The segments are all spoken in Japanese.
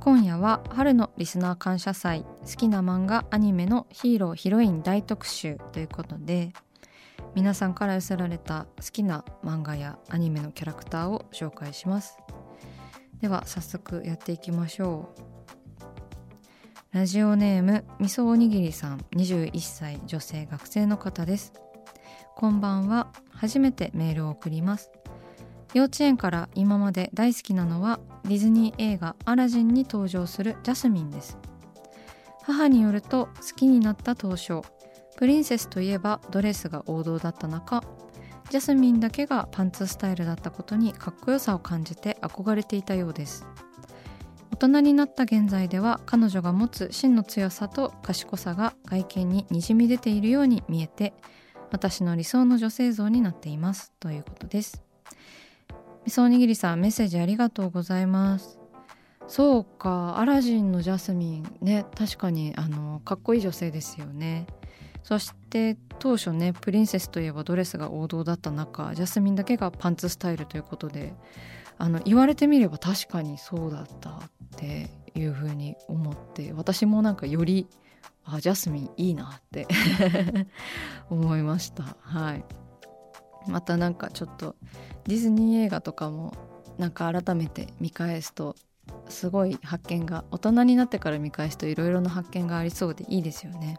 今夜は春のリスナー感謝祭好きな漫画アニメのヒーローヒロイン大特集ということで皆さんから寄せられた好きな漫画やアニメのキャラクターを紹介します。では早速やっていきましょう。ラジオネームみそおにぎりさん21歳女性学生の方です。こんばんは。初めてメールを送ります。幼稚園から今まで大好きなのはディズニー映画「アラジン」に登場するジャスミンです。母によると好きになった当初プリンセスといえばドレスが王道だった中ジャスミンだけがパンツスタイルだったことにかっこよさを感じて憧れていたようです。大人になった現在では彼女が持つ真の強さと賢さが外見ににじみ出ているように見えて私の理想の女性像になっています。ということです。みそおにぎりさんメッセージありがとうございます。そうかアラジンのジャスミンね確かにあのかっこいい女性ですよね。そして当初ねプリンセスといえばドレスが王道だった中ジャスミンだけがパンツスタイルということであの言われてみれば確かにそうだったっていうふうに思って私もなんかよりあジャスミンいいなって 思いました。はい。またなんかちょっとディズニー映画とかもなんか改めて見返すとすごい発見が大人になってから見返すといろいろな発見がありそうでいいですよね。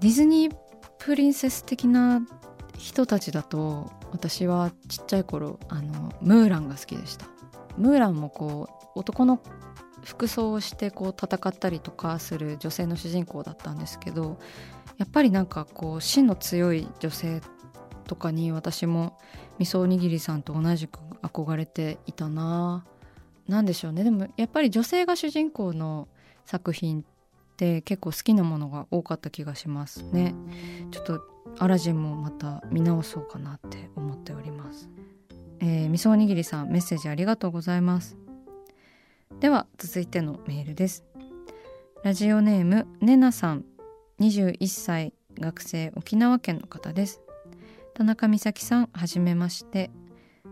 ディズニープリンセス的な人たちだと私はちっちゃい頃あのムーランが好きでした。ムーランもこう男の服装をしてこう戦ったりとかする女性の主人公だったんですけどやっぱりなんかこう芯の強い女性とかに私も味噌おにぎりさんと同じく憧れていたな。何でしょうね。でもやっぱり女性が主人公の作品って結構好きなものが多かった気がしますね。ちょっとアラジンもまた見直そうかなって思っております。えー、味噌おにぎりさんメッセージありがとうございます。では続いてのメールです。ラジオネームねなさん。21歳学生沖縄県の方です。田中美咲さんはじめまして。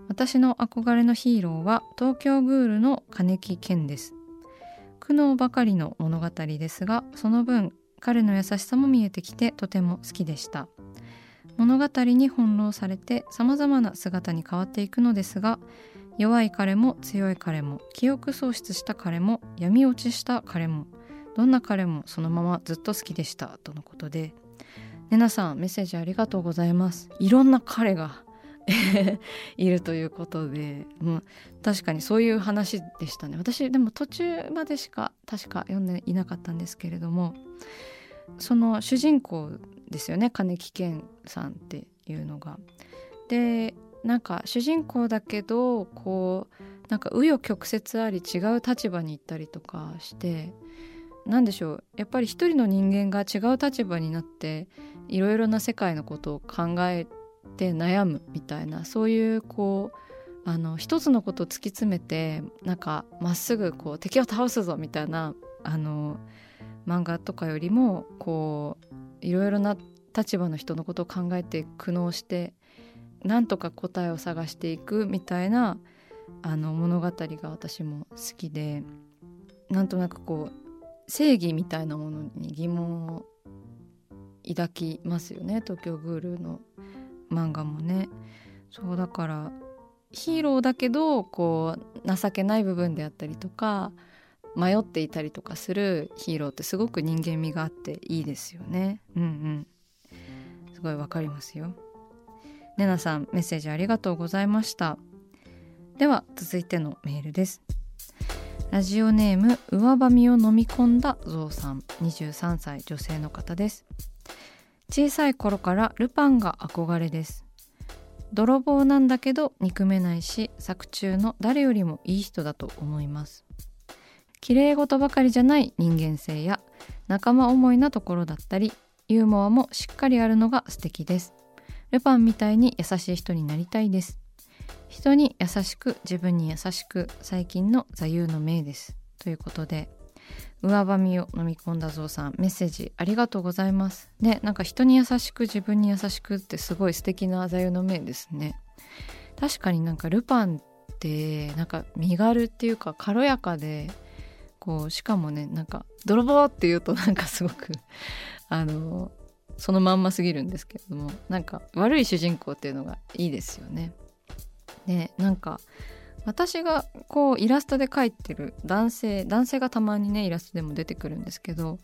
私の憧れのヒーローは東京グールの金木健です。苦悩ばかりの物語ですがその分彼の優しさも見えてきてとても好きでした。物語に翻弄されて様々な姿に変わっていくのですが弱い彼も強い彼も記憶喪失した彼も闇落ちした彼もどんな彼もそのままずっと好きでしたとのことでねなさんメッセージありがとうございます。いろんな彼が いるということで、う、確かにそういう話でしたね。私でも途中までしか確か読んでいなかったんですけれどもその主人公ですよね。金木健さんっていうのが。でなんか主人公だけどこうなんか紆余曲折あり違う立場に行ったりとかして何でしょう。やっぱり一人の人間が違う立場になっていろいろな世界のことを考えて悩むみたいなそういうこうあの一つのことを突き詰めてなんかまっすぐこう敵を倒すぞみたいなあの漫画とかよりもこういろいろな立場の人のことを考えて苦悩してなんとか答えを探していくみたいなあの物語が私も好きでなんとなくこう正義みたいなものに疑問を抱きますよね東京グールの漫画もね。そうだからヒーローだけどこう情けない部分であったりとか迷っていたりとかするヒーローってすごく人間味があっていいですよね。うんうんすごいわかりますよ。ねなさんメッセージありがとうございました。では続いてのメールです。ラジオネーム上ばみを飲み込んだゾウさん23歳女性の方です小さい頃からルパンが憧れです。泥棒なんだけど憎めないし作中の誰よりもいい人だと思います。綺麗事ばかりじゃない人間性や仲間思いなところだったりユーモアもしっかりあるのが素敵です。ルパンみたいに優しい人になりたいです。人に優しく自分に優しく最近の座右の銘です。ということで上ばみを飲み込んだぞうさんメッセージありがとうございますねなんか人に優しく自分に優しくってすごい素敵な座右の銘ですね確かになんかルパンってなんか身軽っていうか軽やかでこうしかもねなんか泥棒っていうとなんかすごくあのそのまんますぎるんですけれどもなんか悪い主人公っていうのがいいですよね。でなんか私がこうイラストで描いてる男性男性がたまにねイラストでも出てくるんですけど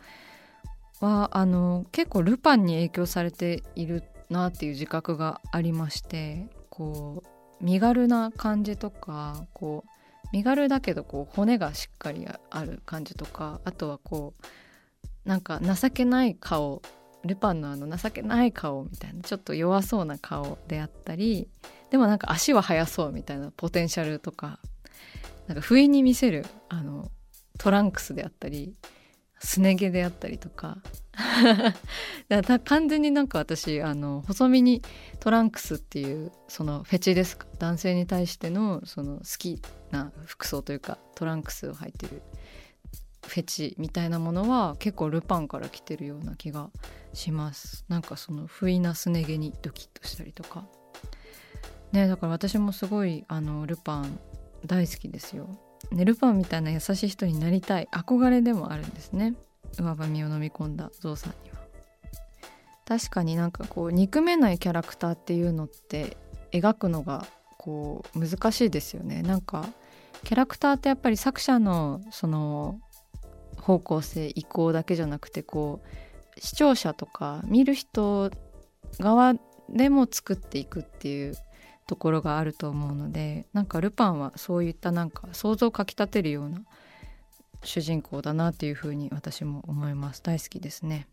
はあの結構ルパンに影響されているなっていう自覚がありましてこう身軽な感じとかこう身軽だけどこう骨がしっかりある感じとかあとはこうなんか情けない顔ルパンのあの情けない顔みたいなちょっと弱そうな顔であったりでもなんか足は速そうみたいなポテンシャルとかなんか不意に見せるあのトランクスであったりすね毛であったりとか。完全になんか私あの細身にトランクスっていうそのフェチですか？男性に対してのその好きな服装というかトランクスを履いてるフェチみたいなものは結構ルパンから来てるような気がします。なんかその不意なすね毛にドキッとしたりとか。ねだから私もすごいあのルパン大好きですよ、ね、ルパンみたいな優しい人になりたい。憧れでもあるんですね。上ばみを飲み込んだゾウさんには。確かになんかこう憎めないキャラクターっていうのって描くのがこう難しいですよね。なんかキャラクターってやっぱり作者のその方向性意向だけじゃなくてこう視聴者とか見る人側でも作っていくっていうところがあると思うのでなんかルパンはそういったなんか想像をかきたてるような主人公だなっていうふうに私も思います。大好きですね、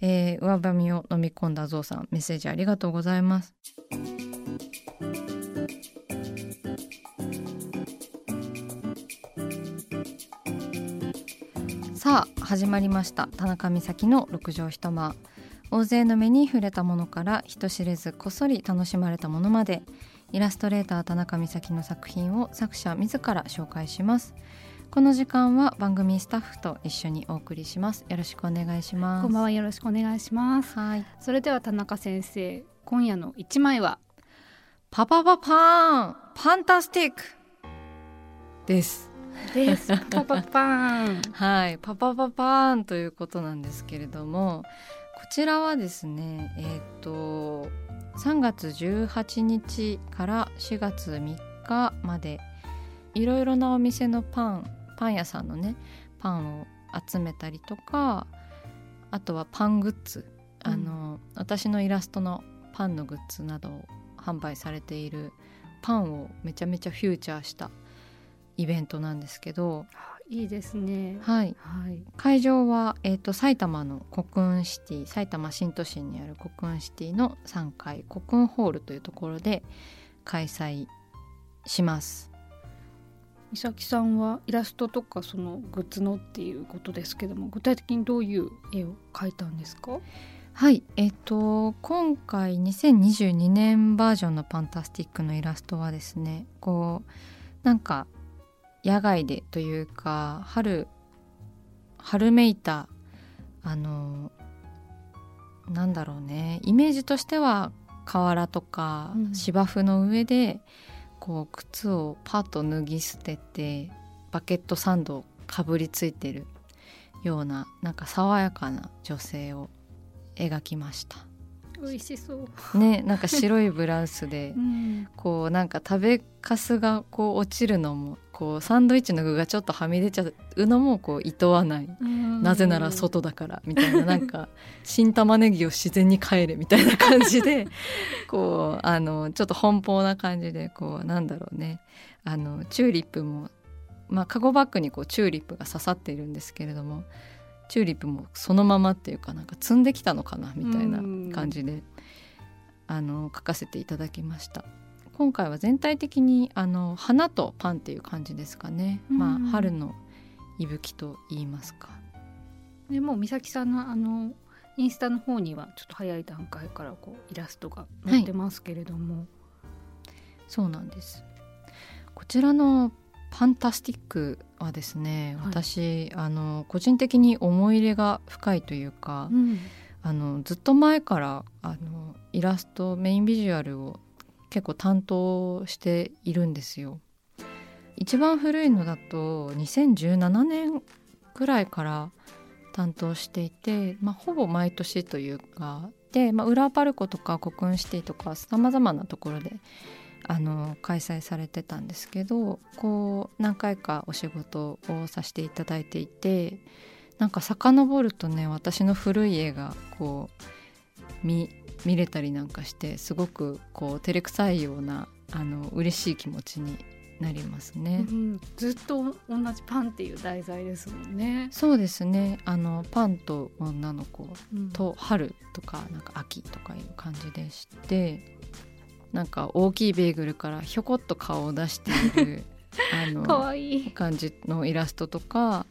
えー、上ばみを飲み込んだゾウさんメッセージありがとうございます。さあ始まりました。田中美咲の六畳一間。大勢の目に触れたものから人知れずこっそり楽しまれたものまで。イラストレーター田中美咲の作品を作者自ら紹介します。この時間は番組スタッフと一緒にお送りします。よろしくお願いします。こんばんは。よろしくお願いします。はい。それでは田中先生今夜の一枚は？パパパパーン。パンタスティック。です。です。パパパーン。はい。パパパパーンということなんですけれどもこちらはですねえっ、と3月18日から4月3日までいろいろなお店のパンパン屋さんのねパンを集めたりとかあとはパングッズあの、私のイラストのパンのグッズなどを販売されているパンをめちゃめちゃフューチャーしたイベントなんですけどいいですね。はい。はい、会場はえっ、ー、と埼玉の国運シティ、埼玉新都心にある国運シティの3階国運ホールというところで開催します。美咲さんはイラストとかそのグッズのっていうことですけども具体的にどういう絵を描いたんですか？はいえっ、ー、と今回2022年バージョンの「パンタスティック」のイラストはですねこうなんか野外でというか春春めいたあのなんだろうねイメージとしては河原とかうん芝生の上で、こう靴をパッと脱ぎ捨ててバケットサンドかぶりついてるようななんか爽やかな女性を描きました。美味しそう、ねなんか白いブラウスで うん、こうなんか食べかすがこう落ちるのもこうサンドイッチの具がちょっとはみ出ちゃうのもこう厭わない。なぜなら外だからみたいな。なんか新玉ねぎを自然に帰れみたいな感じで こうあのちょっと奔放な感じでこうなんだろうね。あのチューリップもまあカゴバッグにこうチューリップが刺さっているんですけれどもチューリップもそのままっていうかなんか積んできたのかなみたいな感じであの書かせていただきました。今回は全体的にあの花とパンっていう感じですかね、まあうん春の息吹と言いますか。でもう美咲さんのあのインスタの方にはちょっと早い段階からこうイラストが載ってますけれども、そうなんです。こちらのファンタスティックはですね、はい私あの個人的に思い入れが深いというか、うんあのずっと前からあのイラストメインビジュアルを結構担当しているんですよ。一番古いのだと2017年ぐらいから担当していて、まあ、ほぼ毎年というかで、まあ、裏パルコとかコクーンシティとかさまざまなところであの開催されてたんですけどこう何回かお仕事をさせていただいていてなんか遡るとね私の古い絵がこう見見れたりなんかしてすごくこう照れくさいようなあの嬉しい気持ちになりますね。うんずっと同じパンっていう題材ですもんね。そうですねあのパンと女の子うんと春とかなんか秋とかいう感じでしてなんか大きいベーグルからひょこっと顔を出している あのかわいい。感じのイラストとか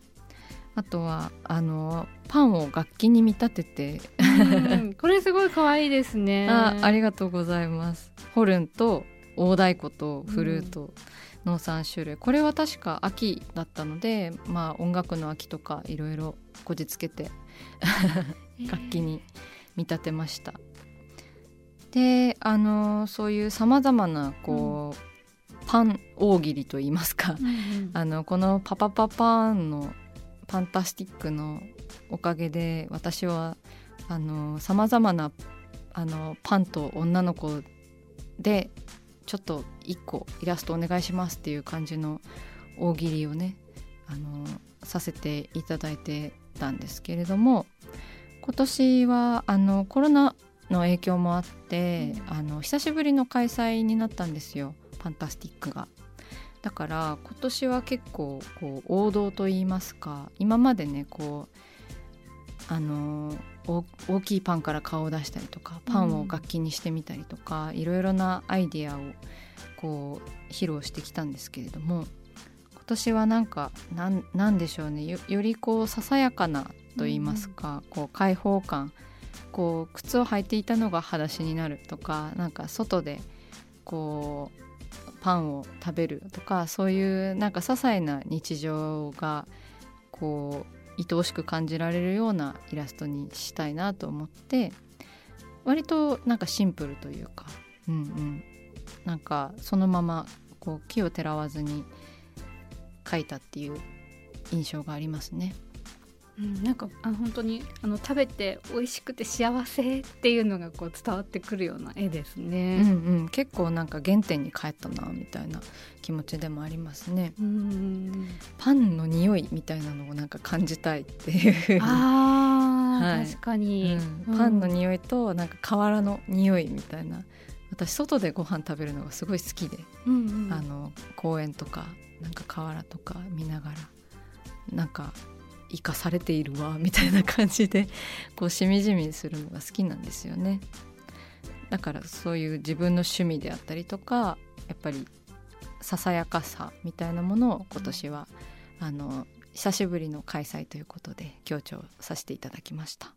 あとはあのパンを楽器に見立ててうん これすごい可愛いですね。あありがとうございますホルンと大太鼓とフルートの3種類、これは確か秋だったのでまあ音楽の秋とかいろいろこじつけて 楽器に見立てました。であのそういうさまざまなこう、パン大喜利といいますか、うんうん。あのこの「パパパパーン」の「ファンタスティック」のおかげで私はさまざまなあのパンと女の子でちょっと1個イラストお願いしますっていう感じの大喜利をねあのさせていただいてたんですけれども今年はあのコロナの影響もあって、あの久しぶりの開催になったんですよ。ファンタスティックが。だから今年は結構こう王道といいますか今までねこうあの大大きいパンから顔を出したりとかパンを楽器にしてみたりとか、いろいろなアイディアをこう披露してきたんですけれども今年はなんかなんなんでしょうね。よよりこうささやかなと言いますか、こう開放感こう靴を履いていたのが裸足になるとかなんか外でこうパンを食べるとかそういうなんか些細な日常がこう愛おしく感じられるようなイラストにしたいなと思って割となんかシンプルというかうんうんなんかそのままこう木をてらわずに描いたっていう印象がありますね。うんなんかあの本当にあの食べて美味しくて幸せっていうのがこう伝わってくるような絵ですうんね。うん、結構なんか原点に帰ったなみたいな気持ちでもありますね。うんパンの匂いみたいなのをなんか感じたいっていう。あー、はい。確かに、うん。パンの匂いとなんか瓦の匂いみたいな。私外でご飯食べるのがすごい好きで、うんうん。あの公園とかなんか瓦とか見ながらなんか生かされているわみたいな感じで こうしみじみするのが好きなんですよねだからそういう自分の趣味であったりとかやっぱりささやかさみたいなものを今年は、あの久しぶりの開催ということで強調させていただきました。